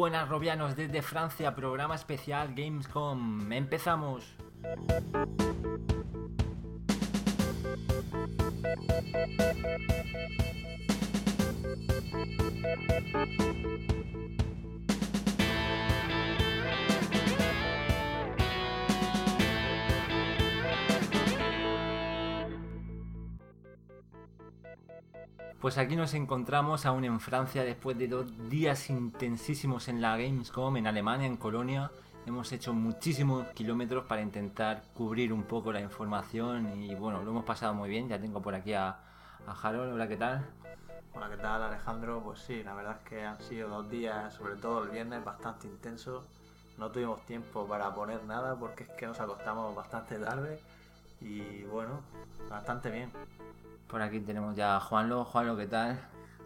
Buenas, Robianos, desde Francia, programa especial Gamescom. Empezamos. Pues aquí nos encontramos aún en Francia después de dos días intensísimos en la Gamescom, en Alemania, en Colonia. Hemos hecho muchísimos kilómetros para intentar cubrir un poco la información y bueno, lo hemos pasado muy bien. Ya tengo por aquí a, a Harold. Hola, ¿qué tal? Hola, ¿qué tal Alejandro? Pues sí, la verdad es que han sido dos días, sobre todo el viernes, bastante intensos. No tuvimos tiempo para poner nada porque es que nos acostamos bastante tarde y bueno, bastante bien. Por aquí tenemos ya a Juanlo. Juanlo, ¿qué tal?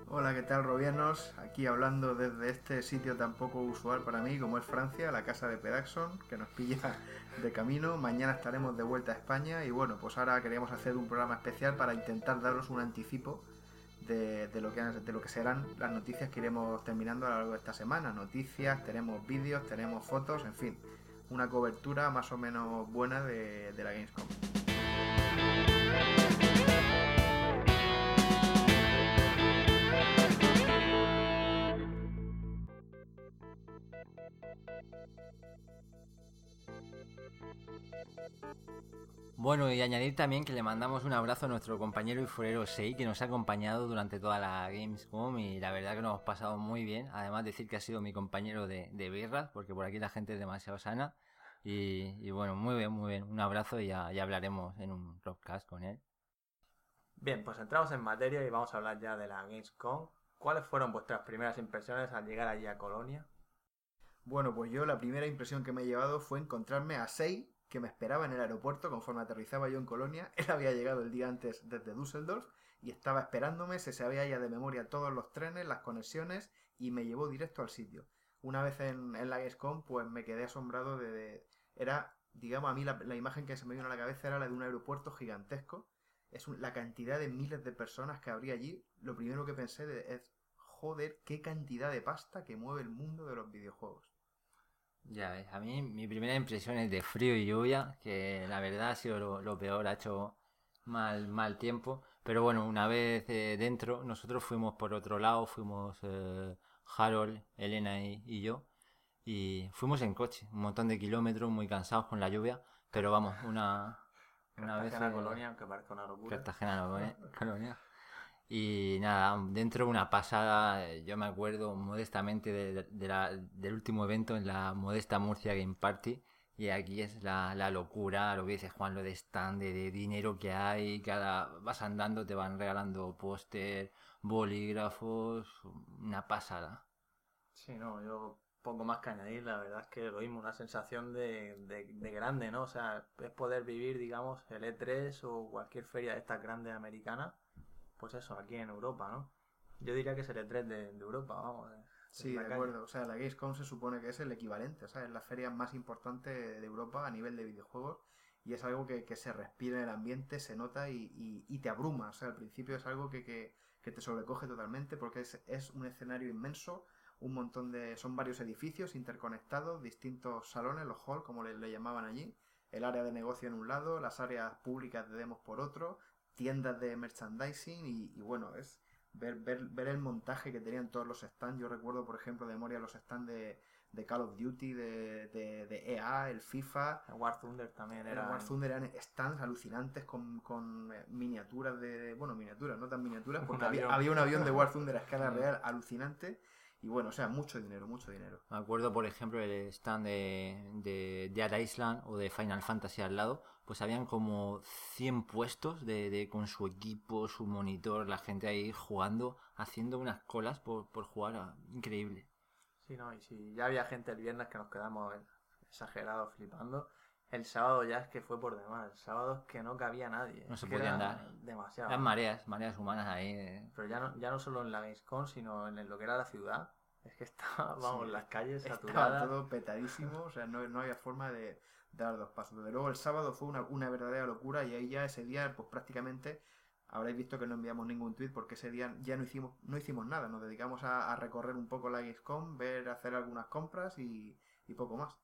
Hola, ¿qué tal, Robianos? Aquí hablando desde este sitio tan poco usual para mí como es Francia, la casa de Pedaxon, que nos pilla de camino. Mañana estaremos de vuelta a España y bueno, pues ahora queríamos hacer un programa especial para intentar daros un anticipo de, lo, que, de lo que serán las noticias que iremos terminando a lo largo de esta semana. Noticias, tenemos vídeos, tenemos fotos, en fin, una cobertura más o menos buena de, de la Gamescom. Bueno, y añadir también que le mandamos un abrazo a nuestro compañero y forero Sei, que nos ha acompañado durante toda la Gamescom y la verdad que nos hemos pasado muy bien. Además decir que ha sido mi compañero de, de birras, porque por aquí la gente es demasiado sana. Y, bueno, muy bien, muy bien. Un abrazo y ya, ya hablaremos en un podcast con él. Bien, pues entramos en materia y vamos a hablar ya de la Gamescom. ¿Cuáles fueron vuestras primeras impresiones al llegar allí a Colonia? Bueno, pues yo la primera impresión que me he llevado fue encontrarme a Sei, que me esperaba en el aeropuerto conforme aterrizaba yo en Colonia. Él había llegado el día antes desde Düsseldorf y estaba esperándome, se sabía ya de memoria todos los trenes, las conexiones y me llevó directo al sitio. Una vez en, en la Gamescom, pues me quedé asombrado de... era, digamos, a mí la, la imagen que se me vino a la cabeza era la de un aeropuerto gigantesco. Es un- la cantidad de miles de personas que habría allí. Lo primero que pensé de- es, joder, qué cantidad de pasta que mueve el mundo de los videojuegos. Ya ves, a mí mi primera impresión es de frío y lluvia, que la verdad ha sido lo, lo peor, ha hecho mal, mal tiempo. Pero bueno, una vez eh, dentro, nosotros fuimos por otro lado, fuimos eh, Harold, Elena y, y yo, y fuimos en coche, un montón de kilómetros, muy cansados con la lluvia, pero vamos, una, una vez... Cartagena, eh, Colonia, parezca una locura. Cartagena. Colonia. Y nada, dentro de una pasada, eh, yo me acuerdo modestamente de, de la- del último evento en la modesta Murcia Game Party. Y aquí es la, la locura, lo que dice Juan, lo de stand, de, de dinero que hay. Cada vas andando, te van regalando póster, bolígrafos, una pasada. Sí, no, yo poco más que añadir, la verdad es que lo mismo, una sensación de, de, de grande, ¿no? O sea, es poder vivir, digamos, el E3 o cualquier feria de estas grandes americanas, pues eso, aquí en Europa, ¿no? Yo diría que es el E3 de, de Europa, vamos. de- Sí, de calle. acuerdo. O sea, la Gamescom se supone que es el equivalente, o sea, es la feria más importante de Europa a nivel de videojuegos y es algo que, que se respira en el ambiente, se nota y, y- y te abruma. O sea, al principio es algo que, que- que te sobrecoge totalmente porque es, es un escenario inmenso, un montón de... son varios edificios interconectados, distintos salones, los halls, como le, le llamaban allí, el área de negocio en un lado, las áreas públicas de demos por otro, tiendas de merchandising y, y bueno, es ver, ver, ver el montaje que tenían todos los stands. Yo recuerdo, por ejemplo, de memoria los stands de, de Call of Duty, de, de, de EA, el FIFA. El War Thunder también Era. War Thunder eran stands alucinantes con, con eh, miniaturas de. Bueno, miniaturas, no tan miniaturas, Un porque había, había un avión de War Thunder a escala real alucinante. Y bueno, o sea, mucho dinero, mucho dinero. Me acuerdo, por ejemplo, el stand de, de Dead Island o de Final Fantasy al lado, pues habían como 100 puestos de, de- con su equipo, su monitor, la gente ahí jugando, haciendo unas colas por, por jugar. a- Increíble. Sí, no, y si ya había gente el viernes que nos quedamos exagerados flipando, el sábado ya es que fue por demás. El sábado es que no cabía nadie. No se podía andar. Demasiado. Las mareas, mareas humanas ahí. eh. Pero ya no, ya no solo en la Gamescom, sino en lo que era la ciudad. Es que estaba, vamos, Sí, las calles Estaba saturadas. todo petadísimo, o sea, no, no había forma de dar dos pasos. Desde luego el sábado fue una, una verdadera locura y ahí ya ese día, pues prácticamente habréis visto que no enviamos ningún tweet porque ese día ya no hicimos, no hicimos nada. Nos dedicamos a, recorrer un poco la XCOM, ver, hacer algunas compras y, poco más.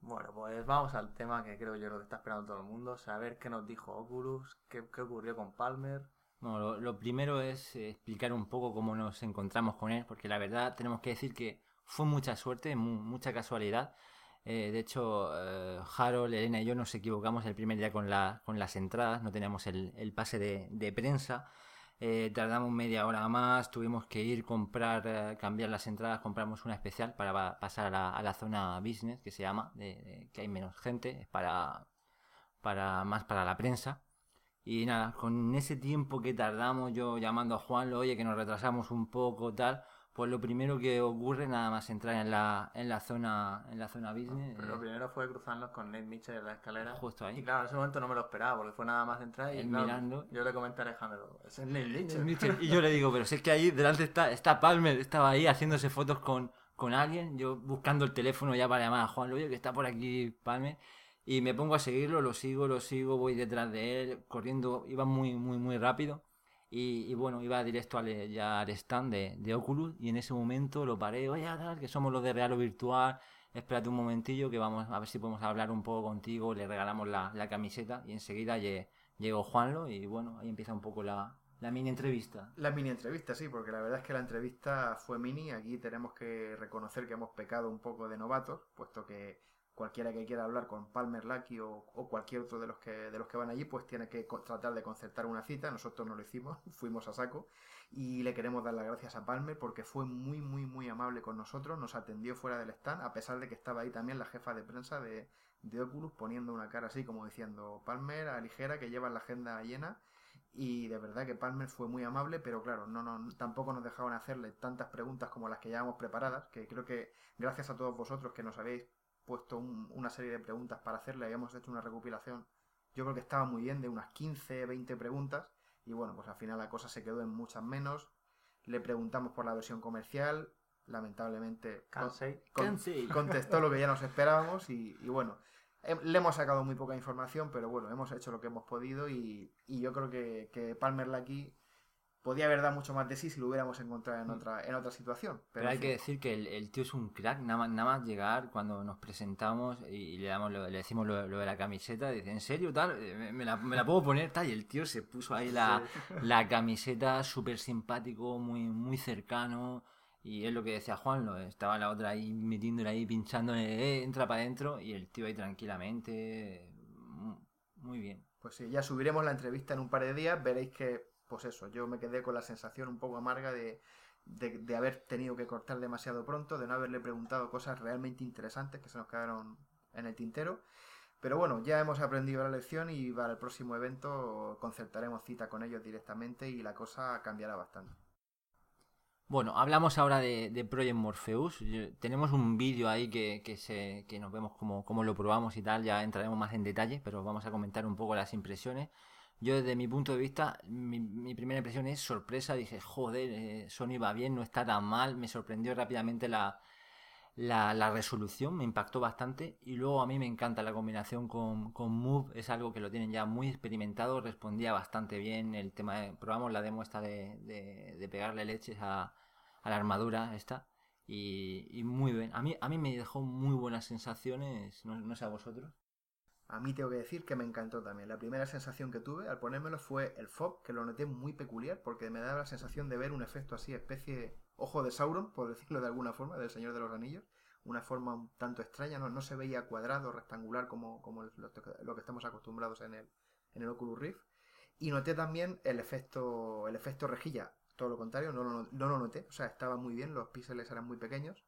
Bueno, pues vamos al tema que creo yo lo que está esperando todo el mundo, saber qué nos dijo Oculus, qué, ocurrió con Palmer. Bueno, lo, primero es explicar un poco cómo nos encontramos con él, porque la verdad tenemos que decir que fue mucha suerte, mucha casualidad. Eh, de hecho, eh, Harold, Elena y yo nos equivocamos el primer día con, la, las entradas, no teníamos el, pase de, prensa. Eh, tardamos media hora más, tuvimos que ir, comprar, cambiar las entradas, compramos una especial para pasar a la, zona business, que se llama, de, que hay menos gente, es para, para más para la prensa. Y nada, con ese tiempo que tardamos, yo llamando a Juan, oye, que nos retrasamos un poco, tal, pues lo primero que ocurre nada más entrar en la, en la zona en la zona business. Pero lo eh, primero fue cruzarnos con Nate Mitchell en la escalera. Justo ahí. Y claro, en ese momento no me lo esperaba, porque fue nada más entrar y mirando. yo le comenté a Alejandro, es Nate Mitchell. Y yo le digo, pero si es que ahí delante está, está Palmer, estaba ahí haciéndose fotos con, con alguien, yo buscando el teléfono ya para llamar a Juan Loyo, que está por aquí Palmer. Y me pongo a seguirlo, lo sigo, lo sigo, voy detrás de él, corriendo, iba muy, muy, muy rápido. Y, bueno, iba directo al, ya al stand de, de, Oculus y en ese momento lo paré, oye, que somos los de Real o Virtual, espérate un momentillo que vamos a ver si podemos hablar un poco contigo, le regalamos la, la camiseta y enseguida llegó Juanlo y bueno, ahí empieza un poco la, la mini entrevista. La mini entrevista, sí, porque la verdad es que la entrevista fue mini. Aquí tenemos que reconocer que hemos pecado un poco de novatos, puesto que cualquiera que quiera hablar con Palmer Lucky o, cualquier otro de los que de los que van allí pues tiene que tratar de concertar una cita. Nosotros no lo hicimos fuimos a saco. Y le queremos dar las gracias a Palmer porque fue muy muy muy amable con nosotros nos atendió fuera del stand a pesar de que estaba ahí también la jefa de prensa de, de Oculus poniendo una cara así como diciendo Palmer a ligera que lleva la agenda llena y de verdad que Palmer fue muy amable, pero claro, no, no, tampoco nos dejaban hacerle tantas preguntas como las que llevamos preparadas, que creo que gracias a todos vosotros que nos habéis puesto una serie de preguntas para hacerle, habíamos hecho una recopilación, yo creo que estaba muy bien, de unas 15, 20 preguntas, y bueno, pues al final la cosa se quedó en muchas menos. Le preguntamos por la versión comercial, lamentablemente contestó lo que ya nos esperábamos y, bueno, le hemos sacado muy poca información, pero bueno, hemos hecho lo que hemos podido y, yo creo que, que Palmer Lucky podía haber dado mucho más de sí si lo hubiéramos encontrado en mm. otra, en otra situación. Pero, hay que decir que el, tío es un crack, nada más, nada más llegar cuando nos presentamos y, le damos le decimos lo, de la camiseta, dice, ¿en serio tal? Eh, ¿Me, la, puedo poner tal? Y el tío se puso ahí la, la camiseta súper simpático, muy, muy cercano. Y es lo que decía Juan, lo, estaba la otra ahí metiéndole ahí, pinchándole, eh, entra para adentro, y el tío ahí tranquilamente, muy bien. Pues sí, ya subiremos la entrevista en un par de días, veréis que pues eso, yo me quedé con la sensación un poco amarga de, de, haber tenido que cortar demasiado pronto, de no haberle preguntado cosas realmente interesantes que se nos quedaron en el tintero. Pero bueno, ya hemos aprendido la lección y para el próximo evento concertaremos cita con ellos directamente y la cosa cambiará bastante. Bueno, hablamos ahora de, Project Morpheus. Tenemos un vídeo ahí que, que, se, que nos vemos cómo, cómo lo probamos y tal. Ya entraremos más en detalle, pero vamos a comentar un poco las impresiones. Yo desde mi punto de vista, mi, primera impresión es sorpresa. Dije, joder, eh, Sony va bien, no está tan mal. Me sorprendió rápidamente la, la, resolución, me impactó bastante. Y luego a mí me encanta la combinación con, con Move, es algo que lo tienen ya muy experimentado. Respondía bastante bien el tema de, probamos la demo esta de, de, pegarle leches a, a, la armadura esta. Y, muy bien. A mí, a mí me dejó muy buenas sensaciones, no sé a vosotros. A mí tengo que decir que me encantó también. La primera sensación que tuve al ponérmelo fue el fog, que lo noté muy peculiar porque me daba la sensación de ver un efecto así, especie ojo de Sauron, por decirlo de alguna forma, del Señor de los Anillos. Una forma un tanto extraña, no, no se veía cuadrado, rectangular como, como lo, que estamos acostumbrados en el, en el Oculus Rift. Y noté también el efecto, el efecto rejilla, todo lo contrario, no lo, no lo noté, o sea, estaba muy bien, los píxeles eran muy pequeños.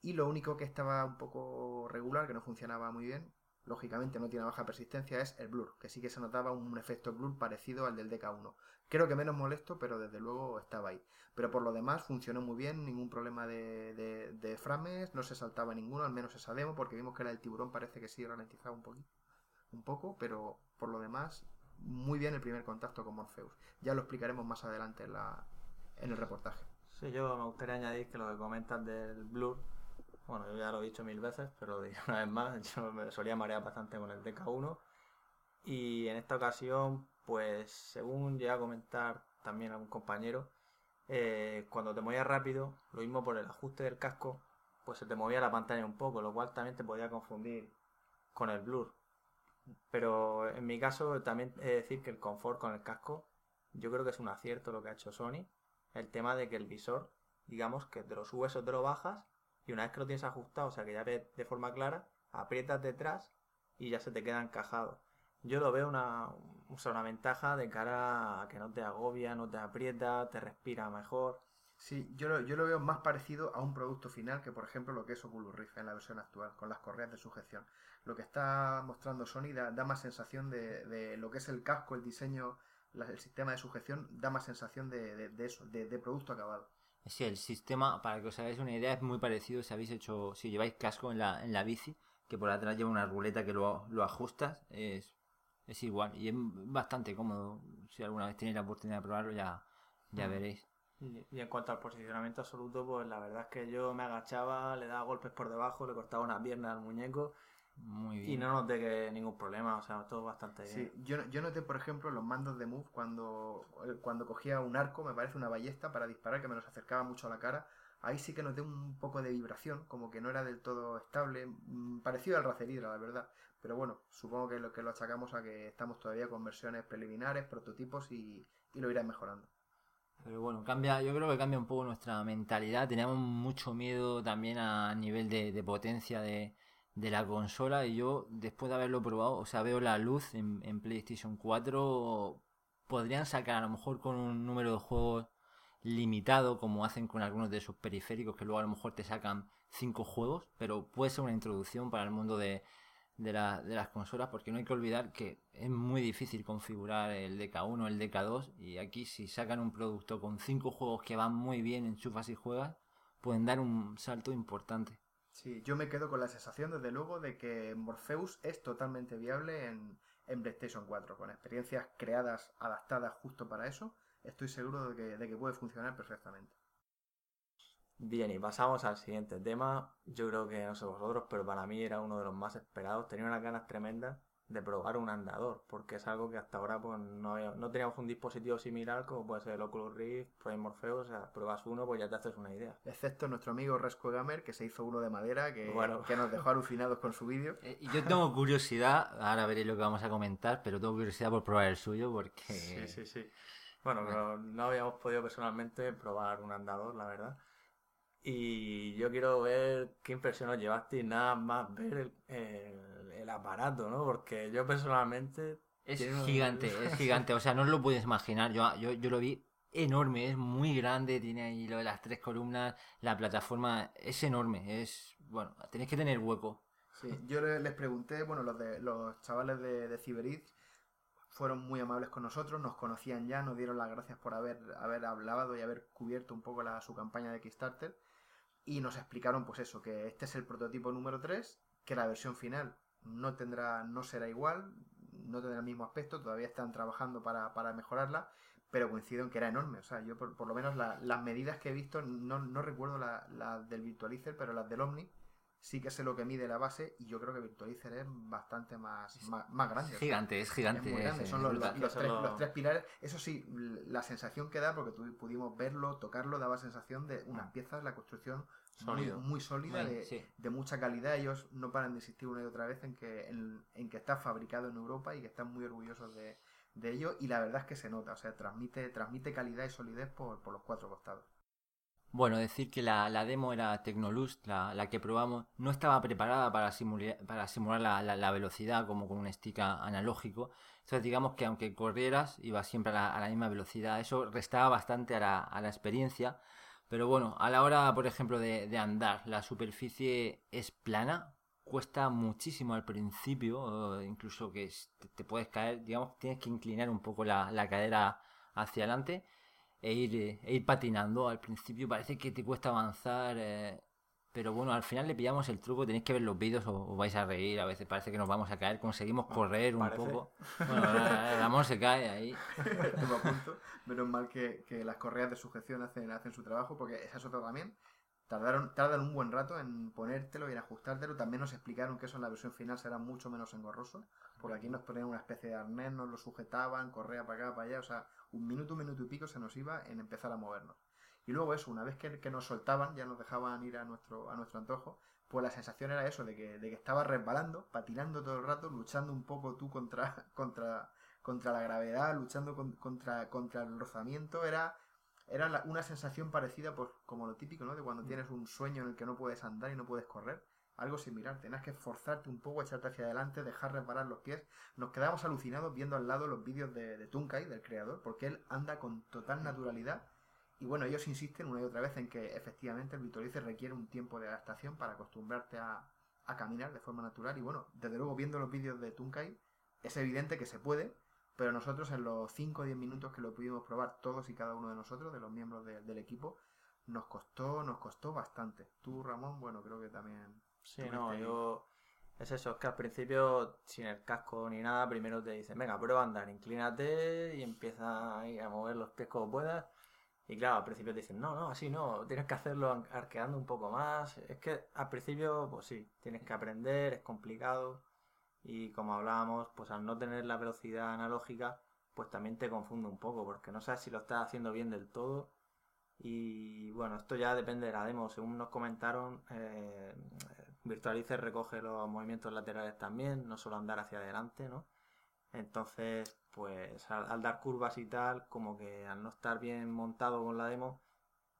Y lo único que estaba un poco regular, que no funcionaba muy bien, lógicamente no tiene baja persistencia, es el blur, que sí que se notaba un efecto blur parecido al del DK1. Creo que menos molesto, pero desde luego estaba ahí. Pero por lo demás funcionó muy bien, ningún problema de, de, frames, no se saltaba ninguno, al menos esa demo, porque vimos que era el tiburón, parece que sí ralentizaba un poquito, un poco, pero por lo demás, muy bien el primer contacto con Morpheus. Ya lo explicaremos más adelante en, la, en el reportaje. Sí, yo me gustaría añadir que lo que comentas del blur bueno, yo ya lo he dicho mil veces, pero una vez más, yo me solía marear bastante con el DK1. Y en esta ocasión, pues según llega a comentar también algún compañero, eh, cuando te movías rápido, lo mismo por el ajuste del casco, pues se te movía la pantalla un poco, lo cual también te podía confundir con el blur. Pero en mi caso también he de decir que el confort con el casco, yo creo que es un acierto lo que ha hecho Sony. El tema de que el visor, digamos que te lo subes o te lo bajas y una vez que lo tienes ajustado, o sea que ya ves de forma clara, aprietas detrás y ya se te queda encajado. Yo lo veo una, una ventaja de cara a que no te agobia, no te aprieta, te respira mejor. Sí, yo lo, yo lo veo más parecido a un producto final que, por ejemplo, lo que es Oculus Rift en la versión actual, con las correas de sujeción. Lo que está mostrando Sony da, más sensación de, lo que es el casco, el diseño, el sistema de sujeción, da más sensación de, eso, de, producto acabado. Sí, el sistema, para que os hagáis una idea, es muy parecido si habéis hecho, si lleváis casco en la, en la bici, que por atrás lleva una ruleta que lo, lo ajustas, es es igual y es bastante cómodo. Si alguna vez tenéis la oportunidad de probarlo, ya, ya veréis. Y, en cuanto al posicionamiento absoluto, pues la verdad es que yo me agachaba, le daba golpes por debajo, le cortaba una pierna al muñeco. Muy bien. Y no noté que ningún problema, o sea, todo bastante bien. Sí, yo, yo noté, por ejemplo, los mandos de Move cuando, cuando cogía un arco, me parece una ballesta para disparar, que me los acercaba mucho a la cara. Ahí sí que noté un poco de vibración, como que no era del todo estable, mm, parecido al Razer Hydra, la verdad. Pero bueno, supongo que lo que lo achacamos a que estamos todavía con versiones preliminares, prototipos y, lo irán mejorando. Pero bueno, cambia, yo creo que cambia un poco nuestra mentalidad. Teníamos mucho miedo también a nivel de, potencia de, la consola y yo después de haberlo probado, o sea, veo la luz en, PlayStation 4, podrían sacar a lo mejor con un número de juegos limitado como hacen con algunos de sus periféricos que luego a lo mejor te sacan cinco juegos, pero puede ser una introducción para el mundo de, de, la, de, las consolas porque no hay que olvidar que es muy difícil configurar el DK1, el DK2 y aquí si sacan un producto con cinco juegos que van muy bien, en enchufas y juegas, pueden dar un salto importante. Sí, yo me quedo con la sensación desde luego de que Morpheus es totalmente viable en, en PlayStation 4, con experiencias creadas, adaptadas justo para eso, estoy seguro de que, de que puede funcionar perfectamente. Bien, y pasamos al siguiente tema. Yo creo que no sé vosotros, pero para mí era uno de los más esperados. Tenía unas ganas tremendas de probar un andador, porque es algo que hasta ahora pues no, no teníamos un dispositivo similar como puede ser el Oculus Rift, Prime Morpheus, o sea, pruebas uno pues ya te haces una idea. Excepto nuestro amigo Resco Gamer, que se hizo uno de madera, que, que nos dejó alucinados con su vídeo. Eh, y yo tengo curiosidad, ahora veréis lo que vamos a comentar, pero tengo curiosidad por probar el suyo porque... Sí, sí, sí. Bueno, pero no habíamos podido personalmente probar un andador, la verdad. Y yo quiero ver qué impresión os llevaste y nada más ver el, aparato, ¿no? Porque yo personalmente... Es gigante, es gigante. O sea, no os lo puedes imaginar. Yo, yo, yo lo vi enorme, es muy grande, tiene ahí lo de las tres columnas, la plataforma es enorme, es... Bueno, tenéis que tener hueco. Sí, yo les pregunté, bueno, los, de, los chavales de, de fueron muy amables con nosotros, nos conocían ya, nos dieron las gracias por haber, haber hablado y haber cubierto un poco la, su campaña de Kickstarter y nos explicaron pues eso, que este es el prototipo número 3, que la versión final no tendrá, no será igual, no tendrá el mismo aspecto, todavía están trabajando para, mejorarla, pero coincido en que era enorme. O sea, yo por, lo menos las medidas que he visto, no, no recuerdo las la del Virtualizer, pero las del Omni, sí que sé lo que mide la base y yo creo que Virtualizer es bastante más, más, grande. Es gigante, es gigante. Son los, tres, pilares. Eso sí, la sensación que da, porque pudimos verlo, tocarlo, daba sensación de unas piezas, la construcción muy, sólida, de, mucha calidad. Ellos no paran de insistir una y otra vez en que, en, que está fabricado en Europa y que están muy orgullosos de, ello. Y la verdad es que se nota, o sea, transmite, transmite calidad y solidez por, por los cuatro costados. Bueno, decir que la, demo era Tecnolust, la, la, que probamos, no estaba preparada para simular, para simular la, velocidad como con un stick analógico. Entonces digamos que aunque corrieras, iba siempre a la, misma velocidad. Eso restaba bastante a la, la experiencia. Pero bueno, a la hora, por ejemplo, de, andar, la superficie es plana, cuesta muchísimo al principio, incluso que te, puedes caer, digamos, tienes que inclinar un poco la, la cadera hacia adelante e ir, e ir patinando. Al principio parece que te cuesta avanzar, eh, pero bueno, al final le pillamos el truco, tenéis que ver los vídeos o, vais a reír, a veces parece que nos vamos a caer, conseguimos ah, correr un poco. Bueno, el amor se cae ahí. Menos mal que, las correas de sujeción hacen, hacen su trabajo, porque esa es otra también. Tardaron, tardan un buen rato en ponértelo y en ajustártelo. También nos explicaron que eso en la versión final será mucho menos engorroso. Porque aquí nos ponían una especie de arnés, nos lo sujetaban, correa para acá, para allá, o sea, un minuto, un minuto y pico se nos iba en empezar a movernos. Y luego eso, una vez que, que nos soltaban, ya nos dejaban ir a nuestro, a nuestro antojo, pues la sensación era eso, de que, de que estabas resbalando, patinando todo el rato, luchando un poco tú contra, contra, contra la gravedad, luchando contra, contra el rozamiento, era, era una sensación parecida, pues como lo típico, ¿no? De cuando tienes un sueño en el que no puedes andar y no puedes correr. Algo similar, tenías que esforzarte un poco, echarte hacia adelante, dejar resbalar los pies. Nos quedamos alucinados viendo al lado los vídeos de, de Tunkai, del creador, porque él anda con total naturalidad y bueno, ellos insisten una y otra vez en que efectivamente el Vitorice requiere un tiempo de adaptación para acostumbrarte a, caminar de forma natural. Y bueno, desde luego viendo los vídeos de Tunkai, es evidente que se puede, pero nosotros en los 5 o 10 minutos que lo pudimos probar todos y cada uno de nosotros, de los miembros del equipo, nos costó, nos costó bastante. Tú, Ramón, bueno, creo que también. Sí, no, yo. Es eso, es que al principio, sin el casco ni nada, primero te dicen, venga, prueba a andar, inclínate y empieza a mover los pies como puedas. Y claro, al principio te dicen, no, no, así no, tienes que hacerlo arqueando un poco más. Es que al principio, pues sí, tienes que aprender, es complicado. Y como hablábamos, pues al no tener la velocidad analógica, pues también te confunde un poco, porque no sabes si lo estás haciendo bien del todo. Y bueno, esto ya depende de la demo. Según nos comentaron, eh, Virtualize recoge los movimientos laterales también, no solo andar hacia adelante, ¿no? Entonces, pues al, dar curvas y tal, como que al no estar bien montado con la demo,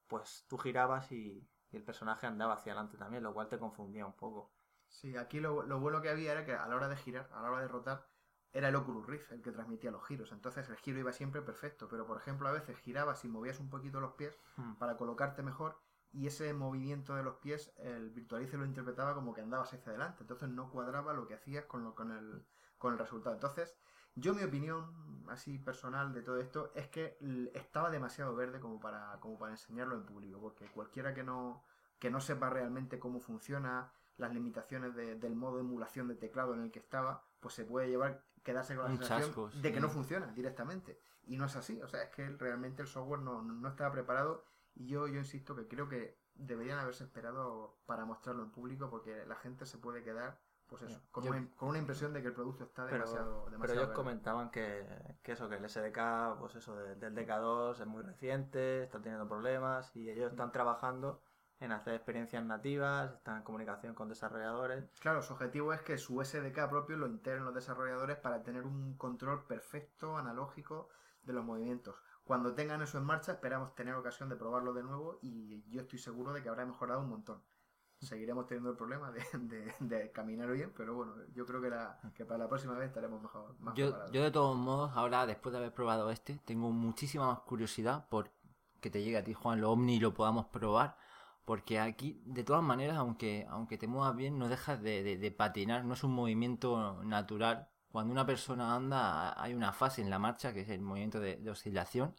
pues tú girabas y, el personaje andaba hacia adelante también, lo cual te confundía un poco. Sí, aquí lo, bueno que había era que a la hora de girar, a la hora de rotar, era el Oculus Rift el que transmitía los giros. Entonces el giro iba siempre perfecto, pero por ejemplo a veces girabas y movías un poquito los pies hmm. para colocarte mejor y ese movimiento de los pies el Virtualize lo interpretaba como que andabas hacia adelante. Entonces no cuadraba lo que hacías con, lo, con, el, con el resultado. Entonces yo mi opinión, así personal de todo esto, es que estaba demasiado verde como para, como para enseñarlo en público, porque cualquiera que no, que no sepa realmente cómo funciona, las limitaciones del modo de emulación de teclado en el que estaba, pues se puede llevar, quedarse con la sensación de que no funciona directamente. Y no es así, o sea, es que realmente el software no, no estaba preparado y yo, yo insisto que creo que deberían haberse esperado para mostrarlo en público porque la gente se puede quedar pues eso, con, una, impresión de que el producto está demasiado, pero, pero ellos comentaban que, eso, que el SDK, pues eso, del DK2 es muy reciente, está teniendo problemas y ellos están trabajando en hacer experiencias nativas, están en comunicación con desarrolladores. Claro, su objetivo es que su SDK propio lo integren los desarrolladores para tener un control perfecto, analógico de los movimientos. Cuando tengan eso en marcha, esperamos tener ocasión de probarlo de nuevo y yo estoy seguro de que habrá mejorado un montón seguiremos teniendo el problema de, caminar bien, pero bueno, yo creo que, la, que para la próxima vez estaremos mejor. yo, yo de todos modos, ahora después de haber probado este, tengo muchísima más curiosidad por que te llegue a ti, Juan, lo Omni y lo podamos probar, porque aquí, de todas maneras, aunque, aunque te muevas bien, no dejas de, patinar, no es un movimiento natural. Cuando una persona anda, hay una fase en la marcha, que es el movimiento de oscilación,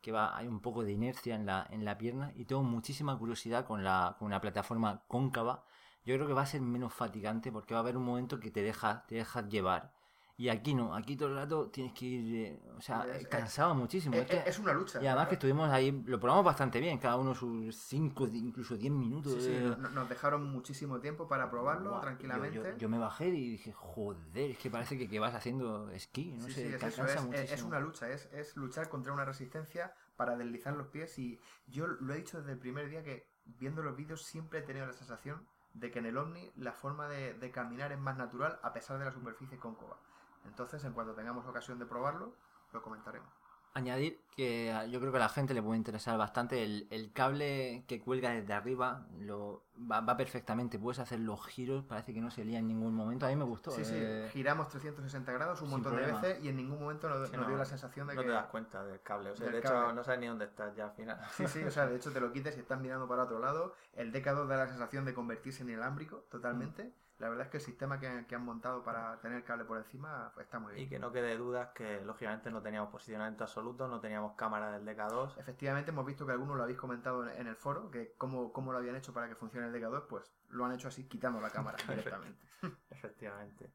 que va, hay un poco de inercia en la, en la pierna y tengo muchísima curiosidad con la, con la plataforma cóncava. Yo creo que va a ser menos fatigante porque va a haber un momento que te deja, te dejas llevar. Y aquí no, aquí todo el rato tienes que ir, eh, o sea, cansaba muchísimo. Es, una lucha. Y además que estuvimos ahí, lo probamos bastante bien, cada uno sus 5, incluso 10 minutos. Sí, nos dejaron muchísimo tiempo para probarlo tranquilamente. Yo, me bajé y dije, joder, es que parece que, que vas haciendo esquí, no sé, es, es, una lucha, es, es luchar contra una resistencia para deslizar los pies y yo lo he dicho desde el primer día que viendo los vídeos siempre he tenido la sensación de que en el Omni la forma de, de caminar es más natural a pesar de la superficie cóncava. Entonces, en cuanto tengamos ocasión de probarlo, lo comentaremos. Añadir que yo creo que a la gente le puede interesar bastante el, cable que cuelga desde arriba, lo va, perfectamente, puedes hacer los giros, parece que no se lía en ningún momento, a mí me gustó. Sí, sí, eh, giramos 360 grados un montón de veces y en ningún momento nos, dio la sensación de que... No te das cuenta del cable, o sea, de hecho no sabes ni dónde estás ya al final. Sí, sí, o sea, de hecho te lo quites y estás mirando para otro lado, el DK2 da la sensación de convertirse en inalámbrico totalmente. Mm la verdad es que el sistema que, han montado para tener cable por encima está muy bien. Y que no quede dudas que lógicamente no teníamos posicionamiento absoluto, no teníamos cámara del DK2. Efectivamente hemos visto que algunos lo habéis comentado en, el foro, que cómo, cómo, lo habían hecho para que funcione el DK2, pues lo han hecho así quitando la cámara directamente. Efectivamente.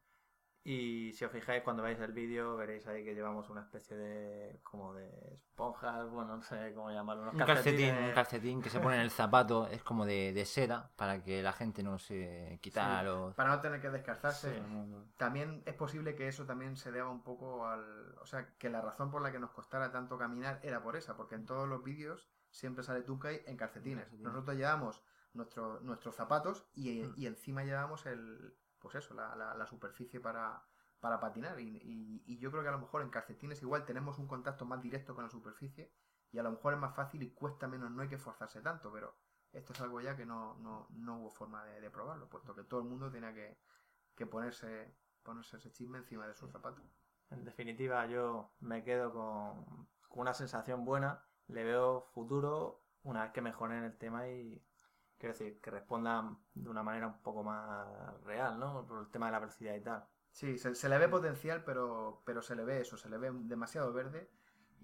Y si os fijáis cuando veáis el vídeo, veréis ahí que llevamos una especie de. como de esponjas, bueno, no sé cómo llamarlo. unos Un calcetín, un calcetín que se pone en el zapato, es como de, de seda para que la gente no se quita Sí, los... Para no tener que descalzarse. Sí. También es posible que eso también se deba un poco al... O sea, que la razón por la que nos costara tanto caminar era por esa, porque en todos los vídeos siempre sale Tukai en calcetines. Nosotros llevamos nuestro- nuestros zapatos y, Mm. y encima llevamos el... Pues eso, la, la- la superficie para, para patinar. Y, yo creo que a lo mejor en calcetines igual tenemos un contacto más directo con la superficie y a lo mejor es más fácil y cuesta menos, no hay que esforzarse tanto, pero esto es algo ya que no, no, no hubo forma de, de probarlo, puesto que todo el mundo tenía que, que ponerse, ponerse ese chisme encima de sus zapatos. En definitiva, yo me quedo con, con una sensación buena. Le veo futuro una vez que mejoren el tema y quiero decir que respondan de una manera un poco más real, ¿no? Por el tema de la velocidad y tal. Sí, se, se le ve potencial, pero, pero se le ve eso, se le ve demasiado verde.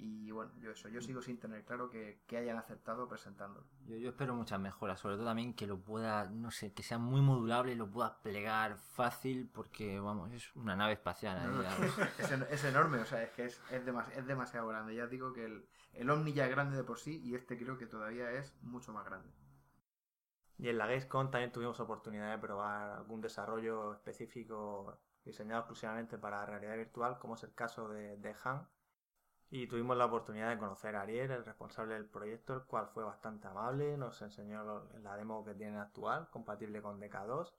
Y bueno, yo eso, yo sigo sin tener claro que, que hayan acertado presentándolo. Yo, yo espero muchas mejoras, sobre todo también que lo pueda, no sé, que sea muy modulable y lo pueda plegar fácil, porque vamos, es una nave espacial. No, no, es, en- es enorme, o sea, es que es, es, demas- es demasiado grande. Ya digo que el, el Omni ya es grande de por sí y este creo que todavía es mucho más grande. Y en la Gamescom también tuvimos oportunidad de probar algún desarrollo específico diseñado exclusivamente para realidad virtual, como es el caso de, de Han. Y tuvimos la oportunidad de conocer a Ariel, el responsable del proyecto, el cual fue bastante amable, nos enseñó la demo que tienen actual, compatible con DK2.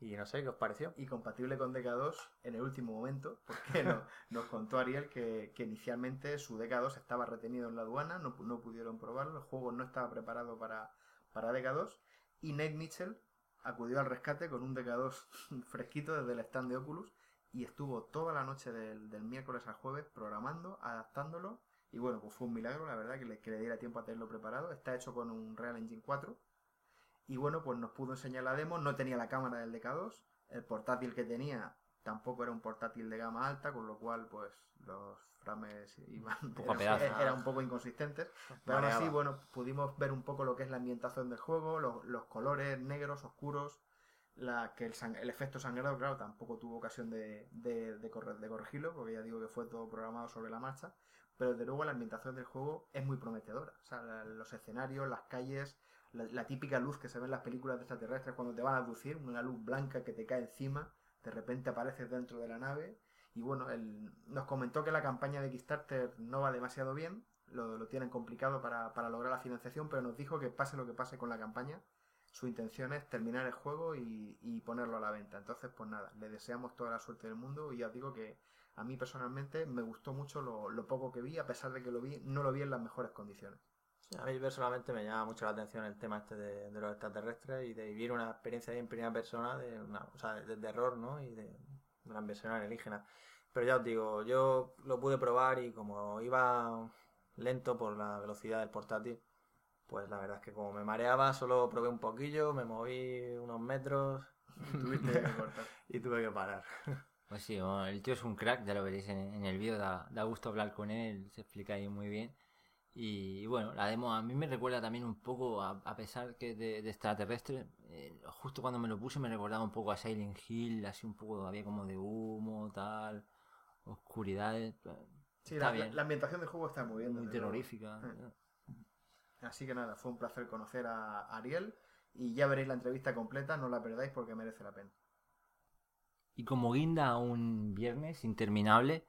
Y no sé, ¿qué os pareció? y compatible con DK2 en el último momento, porque no- nos contó Ariel que, que inicialmente su DK2 estaba retenido en la aduana, no, no pudieron probarlo, el juego no estaba preparado para, para DK2, y Nate Mitchell acudió al rescate con un DK2 fresquito desde el stand de Oculus y estuvo toda la noche del, miércoles al jueves programando, adaptándolo, y bueno, pues fue un milagro, la verdad, que le, que le diera tiempo a tenerlo preparado. Está hecho con un Real Engine 4, y bueno, pues nos pudo enseñar la demo. No tenía la cámara del DK2. El portátil que tenía tampoco era un portátil de gama alta, con lo cual, pues los frames iban. Un poco a eran, pedazos. eran un poco inconsistentes. Pero aún así, bueno, pudimos ver un poco lo que es la ambientación del juego, los, los colores negros, oscuros. La, que el, sang- el efecto sangrado, claro, tampoco tuvo ocasión de, de, de corre- de corregirlo, porque ya digo que fue todo programado sobre la marcha. Pero desde luego la ambientación del juego es muy prometedora. O sea, la- los escenarios, las calles, la, la típica luz que se ve en las películas de extraterrestres cuando te van a abducir, una luz blanca que te cae encima, de repente apareces dentro de la nave. Y bueno, él nos comentó que la campaña de Kickstarter no va demasiado bien, lo, lo tienen complicado para, para lograr la financiación, pero nos dijo que pase lo que pase con la campaña, su intención es terminar el juego y, y ponerlo a la venta. Entonces, pues nada, le deseamos toda la suerte del mundo y os digo que a mí personalmente me gustó mucho lo, poco que vi, a pesar de que lo vi, no lo vi en las mejores condiciones. A mí personalmente me llama mucho la atención el tema este de, de los extraterrestres y de vivir una experiencia en primera persona de, una, o sea, de terror, ¿no? Y de, de una inversión alienígena. Pero ya os digo, yo lo pude probar y como iba lento por la velocidad del portátil, pues la verdad es que como me mareaba, solo probé un poquillo, me moví unos metros y tuve que parar. Pues sí, bueno, el tío es un crack, ya lo veréis en, en el vídeo, da, da gusto hablar con él, se explica ahí muy bien. Y bueno, la demo a mí me recuerda también un poco, a, a pesar que de, de extraterrestre, eh, justo cuando me lo puse me recordaba un poco a Silent Hill, así un poco, había como de humo, tal, oscuridades, Sí, está la, bien, la ambientación del juego está muy bien. muy terrorífica. Mm. Así que nada, fue un placer conocer a Ariel y ya veréis la entrevista completa, no la perdáis porque merece la pena. Y como guinda a un viernes interminable,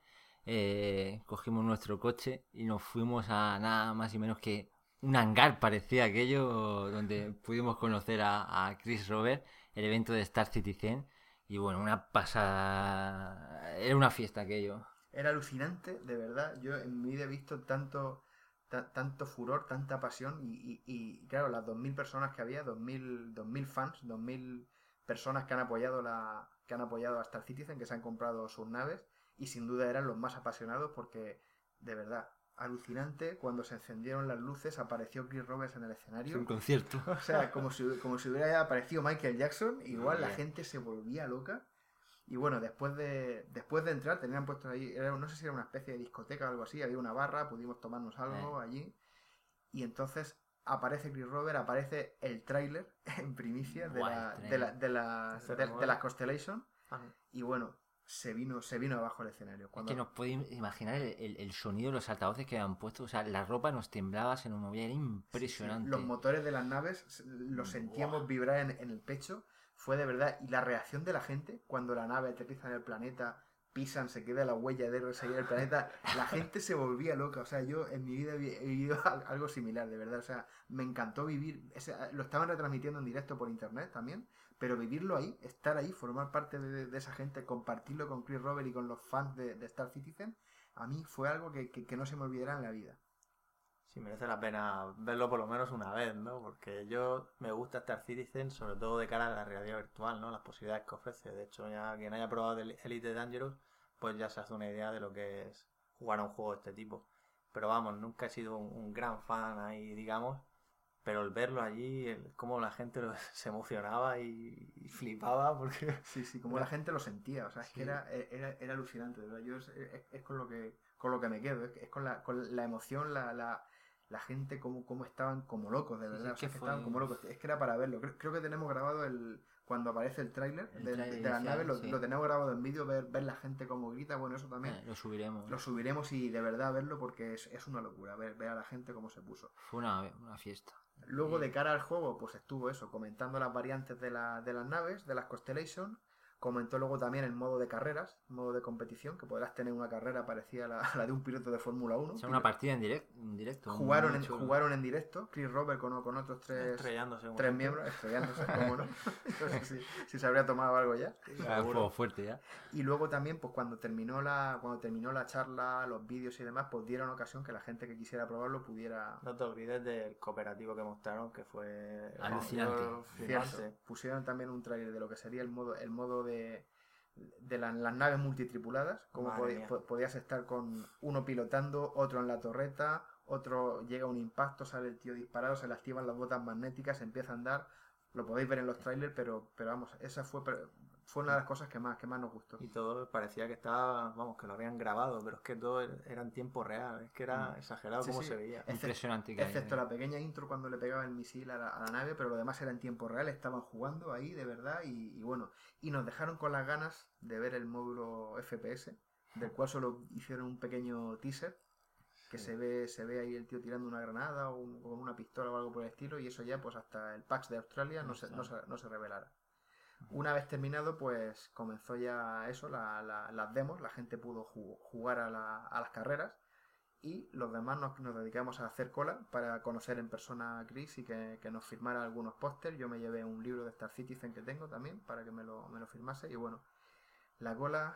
eh, cogimos nuestro coche y nos fuimos a nada más y menos que un hangar, parecía aquello, donde pudimos conocer a, Chris Robert, el evento de Star Citizen. Y bueno, una pasada. Era una fiesta aquello. Era alucinante, de verdad. Yo en mi vida he visto tanto, ta- tanto furor, tanta pasión y, claro, las 2.000 personas que había, 2.000, 2.000 fans, 2.000 personas que han apoyado la que han apoyado a Star Citizen, que se han comprado sus naves y sin duda eran los más apasionados porque, de verdad, alucinante, cuando se encendieron las luces apareció Chris Roberts en el escenario. un concierto. O sea, como si, como si hubiera aparecido Michael Jackson, igual la Bien. gente se volvía loca. Y bueno, después de, después de entrar, tenían puesto ahí, era, no sé si era una especie de discoteca o algo así, había una barra, pudimos tomarnos algo allí. Y entonces aparece Chris Robert, aparece el tráiler en primicia de, la, de, la, de, la- de- de la Constellation. Y bueno, se vino, se vino abajo el escenario. Es Cuando, que nos podéis imaginar el, el- el sonido de los altavoces que habían puesto. O sea, la ropa nos temblaba, se nos movía, era impresionante. Los motores de las naves los sentíamos vibrar en, en el pecho. Fue de verdad. Y la reacción de la gente cuando la nave aterriza en el planeta, pisan, se queda la huella de seguir el planeta. La gente se volvía loca. O sea, yo en mi vida he vi- he vivido al- algo similar, de verdad. O sea, me encantó vivir. lo estaban retransmitiendo en directo por internet también. Pero vivirlo ahí, estar ahí, formar parte de, esa gente, compartirlo con Chris Robert y con los fans de, Star Citizen, a mí fue algo que, no se me olvidará en la vida. Sí, merece la pena verlo por lo menos una vez, ¿no? Porque yo me gusta Star Citizen, sobre todo de cara a la realidad virtual, ¿no? Las posibilidades que ofrece. De hecho, ya quien haya probado el Elite Dangerous, pues ya se hace una idea de lo que es jugar a un juego de este tipo. Pero vamos, nunca he sido un gran fan ahí, digamos. Pero el verlo allí, el, cómo la gente lo- se emocionaba y, y flipaba, porque Sí, sí, como la gente lo sentía, o sea, es Sí. que era, era, era alucinante, de verdad. Yo es, es- es con lo que con lo que me quedo, es, es con, la, con la emoción, la, la, la gente, como, como estaban como locos, de verdad, o sea, que estaban como locos. Es que era para verlo. Creo, creo que tenemos grabado el cuando aparece el tráiler de, la nave, lo, sí. lo tenemos grabado en vídeo, ver, ver la gente como grita, bueno, eso también. Eh, lo subiremos. Lo subiremos y de verdad verlo porque es, es una locura, ver, ver a la gente cómo se puso. Fue una, una fiesta. Luego, Y- de cara al juego, pues estuvo eso, comentando las variantes de, la- de las naves, de las Constellation. Comentó luego también el modo de carreras, modo de competición, que podrás tener una carrera parecida a la, a la de un piloto de Fórmula 1. O sea, una partida en, direct, en directo. jugaron, en, jugaron en directo, Chris Robert con, con otros tres, tres miembros, estrellándose, cómo no. No sé si, si se habría tomado algo ya. Ah, un juego fuerte ya. Y luego también, pues cuando terminó la, cuando terminó la charla, los vídeos y demás, pues dieron ocasión que la gente que quisiera probarlo pudiera, No te olvides del cooperativo que mostraron, que fue Alucinante. Pusieron también un trailer de lo que sería el modo, el modo de, de la- las naves multitripuladas, como podías estar con uno pilotando, otro en la torreta, otro llega un impacto, sale el tío disparado, se le activan las botas magnéticas, empieza a andar. Lo podéis ver en los trailers, pero, pero vamos, esa fue, fue una de las cosas que más, que más nos gustó. Y todo parecía que estaba, vamos, que lo habían grabado, pero es que todo era en tiempo real, es que era exagerado Mm. Sí, cómo sí. se veía. Excepto- Impresionante que Excepto la pequeña intro cuando le pegaba el misil a la, a la nave, pero lo demás era en tiempo real, estaban jugando ahí de verdad y, y bueno, y nos dejaron con las ganas de ver el módulo FPS, del cual solo hicieron un pequeño teaser, que Sí. se ve se ve ahí el tío tirando una granada o, un- o una pistola o algo por el estilo, y eso ya pues hasta el PAX de Australia no se, no se, no se revelará. Una vez terminado, pues comenzó ya eso, la- la- las demos, la gente pudo ju- jugar a, la- a las carreras. Y los demás nos, nos dedicamos a hacer cola para conocer en persona a Chris y que, que nos firmara algunos pósters. Yo me llevé un libro de Star Citizen que tengo también para que me lo, me lo firmase. Y bueno, la cola,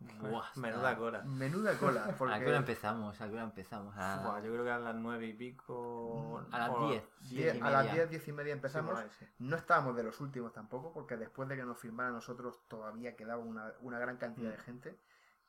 Buah, Menuda está- cola. menuda cola, ¿A qué hora porque empezamos? ¿A qué hora empezamos? A, Buah, yo creo que a las nueve y pico. A las diez. a las media. 10, 10 y media empezamos. sí. No estábamos de los últimos tampoco, porque después de que nos firmara a nosotros todavía quedaba una, una gran cantidad de Mm. gente.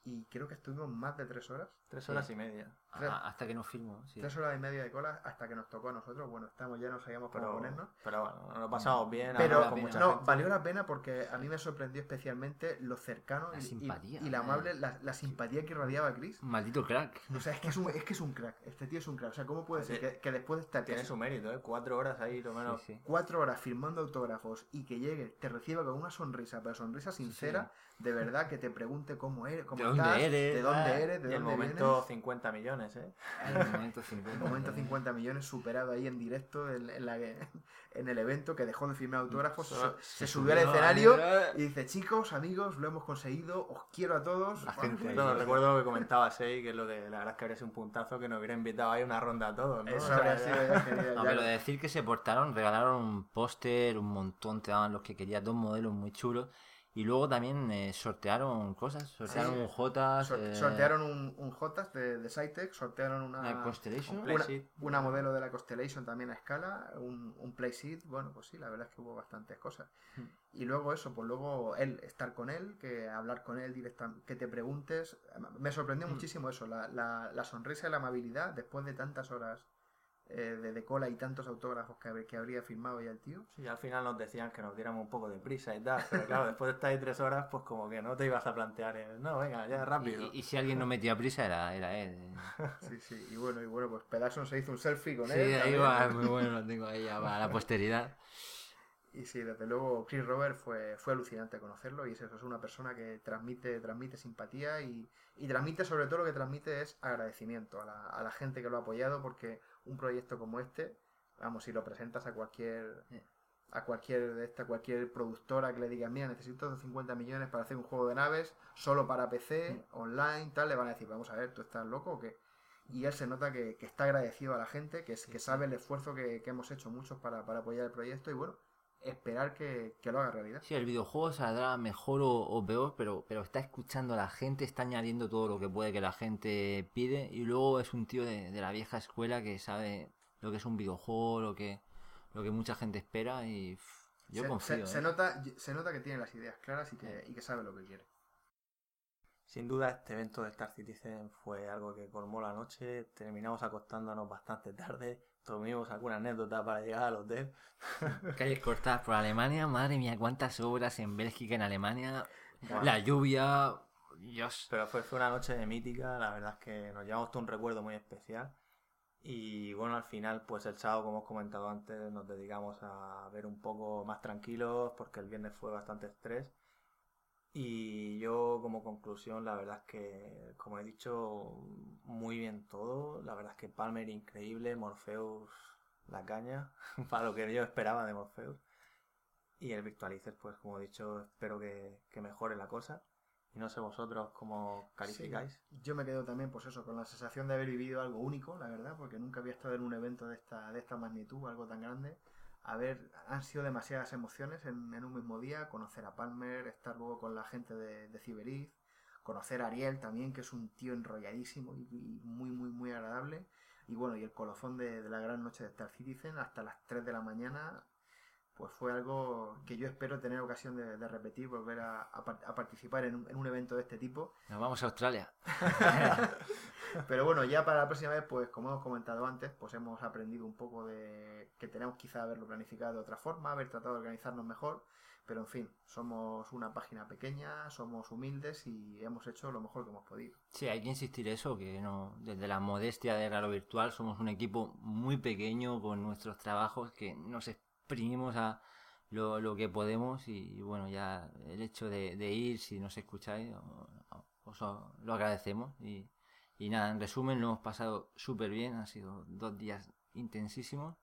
Y creo que estuvimos más de tres horas. Tres horas y media. Hasta que nos filmo. Sí. Tres horas y media de cola hasta que nos tocó a nosotros. Bueno, estamos ya no sabíamos cómo Pero, ponernos. pero bueno, nos lo pasamos bien. Pero hablamos la con pena. mucha no, gente. valió la pena porque a mí me sorprendió especialmente lo cercano La y- y, simpatía, y la eh. amable, la, la simpatía que irradiaba a Chris. Maldito crack. O sea, es que es, un, es que es un crack. Este tío es un crack. O sea, ¿cómo puede ser que, que después de estar Tiene casi su mérito, ¿eh? Cuatro horas ahí, lo menos. Sí, sí. cuatro horas firmando autógrafos y que llegue, te reciba con una sonrisa, pero sonrisa sincera, de verdad, que te pregunte cómo eres, cómo ¿De dónde estás, eres? de dónde Ah, eres, de Y el dónde momento 50 millones, ¿eh? vienes. El momento 50. El momento 50 millones superado ahí en directo en, en la- en el evento que dejó de firmar autógrafos, se, se se subió al escenario y dice, chicos, amigos, lo hemos conseguido, os quiero a todos. La gente ahí. No, recuerdo lo que comentaba Sei, que es lo de la verdad es que habría sido un puntazo que nos hubiera invitado ahí a una ronda a todos, ¿no? Eso O sea, habría ya- sido ya genial, No, ya pero de decir que se portaron, regalaron un póster, un montón, te daban los que querías, dos modelos muy chulos. Y luego también eh, sortearon cosas, sortearon Sí. un J, sor- eh, sortearon un, un Jotas de, de Cytec, sortearon una, una Constellation. un una, Playseat. una modelo de la Constellation también a escala, un, un Playseat, bueno, pues sí, la verdad es que hubo bastantes cosas. Hmm. Y luego eso, pues luego él, estar con él, que hablar con él directamente, que te preguntes, me sorprendió Hmm. muchísimo eso, la, la, la sonrisa y la amabilidad después de tantas horas eh, de, de cola y tantos autógrafos que, que habría firmado ya el tío. Sí, al final nos decían que nos diéramos un poco de prisa y tal, pero claro, después de estar ahí tres horas, pues como que no te ibas a plantear, el, no, venga, ya rápido. Y, y si alguien no metía prisa era, era él. eh. Sí, sí, y bueno, y bueno, pues Pederson se hizo un selfie con Sí, él. ahí también. va, muy bueno, lo tengo ahí ya para la posteridad. Y sí, desde luego Chris Robert fue, fue alucinante conocerlo y es eso, es una persona que transmite, transmite simpatía y, y transmite sobre todo lo que transmite es agradecimiento a la, a la gente que lo ha apoyado porque un proyecto como este, vamos, si lo presentas a cualquier a cualquier de esta, cualquier productora que le diga, mira, necesito 50 millones para hacer un juego de naves solo para PC, online, tal, le van a decir, vamos a ver, ¿tú estás loco o qué? Y él se nota que, que está agradecido a la gente, que, es, que sabe el esfuerzo que, que hemos hecho muchos para, para apoyar el proyecto y bueno, esperar que, que lo haga realidad. Sí, el videojuego saldrá mejor o, o peor, pero, pero está escuchando a la gente, está añadiendo todo lo que puede que la gente pide y luego es un tío de, de la vieja escuela que sabe lo que es un videojuego, lo que, lo que mucha gente espera y pff, yo se, confío. se- se ¿eh? nota, se nota que tiene las ideas claras y que, y que sabe lo que quiere. Sin duda este evento de Star Citizen fue algo que colmó la noche, terminamos acostándonos bastante tarde, tuvimos alguna anécdota para llegar al hotel. Calles cortadas por Alemania, madre mía, cuántas obras en Bélgica, en Alemania, Bueno, la lluvia, Dios. Pero fue, fue una noche mítica, la verdad es que nos llevamos todo un recuerdo muy especial. Y bueno, al final, pues el sábado, como os comentado antes, nos dedicamos a ver un poco más tranquilos porque el viernes fue bastante estrés. Y yo como conclusión, la verdad es que, como he dicho, muy bien todo. La verdad es que Palmer increíble, Morpheus la caña, para lo que yo esperaba de Morpheus. Y el Virtualizer, pues como he dicho, espero que, mejore la cosa. Y no sé vosotros cómo calificáis. Yo me quedo también, pues eso, con la sensación de haber vivido algo único, la verdad, porque nunca había estado en un evento de esta, de esta magnitud, algo tan grande. A ver, han sido demasiadas emociones en, en un mismo día, conocer a Palmer, estar luego con la gente de, de Ciberiz, conocer a Ariel también, que es un tío enrolladísimo y, y muy, muy, muy agradable. Y bueno, y el colofón de, de la gran noche de Star Citizen hasta las 3 de la mañana, pues fue algo que yo espero tener ocasión de, de repetir, volver a, a par- a participar en un, en un evento de este tipo. Nos vamos a Australia. Pero bueno, ya para la próxima vez, pues como hemos comentado antes, pues hemos aprendido un poco de que tenemos quizá haberlo planificado de otra forma, haber tratado de organizarnos mejor. Pero en fin, somos una página pequeña, somos humildes y hemos hecho lo mejor que hemos podido. Sí, hay que insistir eso, que no, desde la modestia de Raro Virtual somos un equipo muy pequeño con nuestros trabajos que nos exprimimos a lo, lo que podemos y, bueno, ya el hecho de, de ir, si nos escucháis, os lo agradecemos y, y nada, en resumen lo hemos pasado súper bien, han sido dos días intensísimos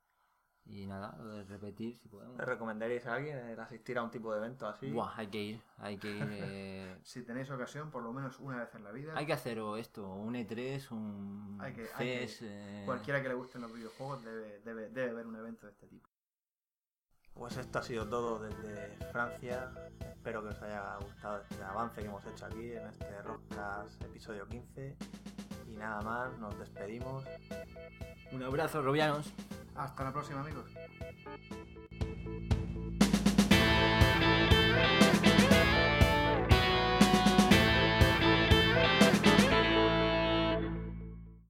y nada, lo de repetir si podemos. ¿Le recomendaríais a alguien el asistir a un tipo de evento así? Buah, hay que ir, hay que ir. eh, Si tenéis ocasión, por lo menos una vez en la vida, hay que hacer o esto, un E3, un Hay que- hay que- CES, eh, cualquiera que le gusten los videojuegos debe, debe, debe ver un evento de este tipo. Pues esto ha sido todo desde Francia. Espero que os haya gustado este avance que hemos hecho aquí en este Rockcast episodio 15. Y nada más, nos despedimos. Un abrazo, Robianos. Hasta la próxima, amigos.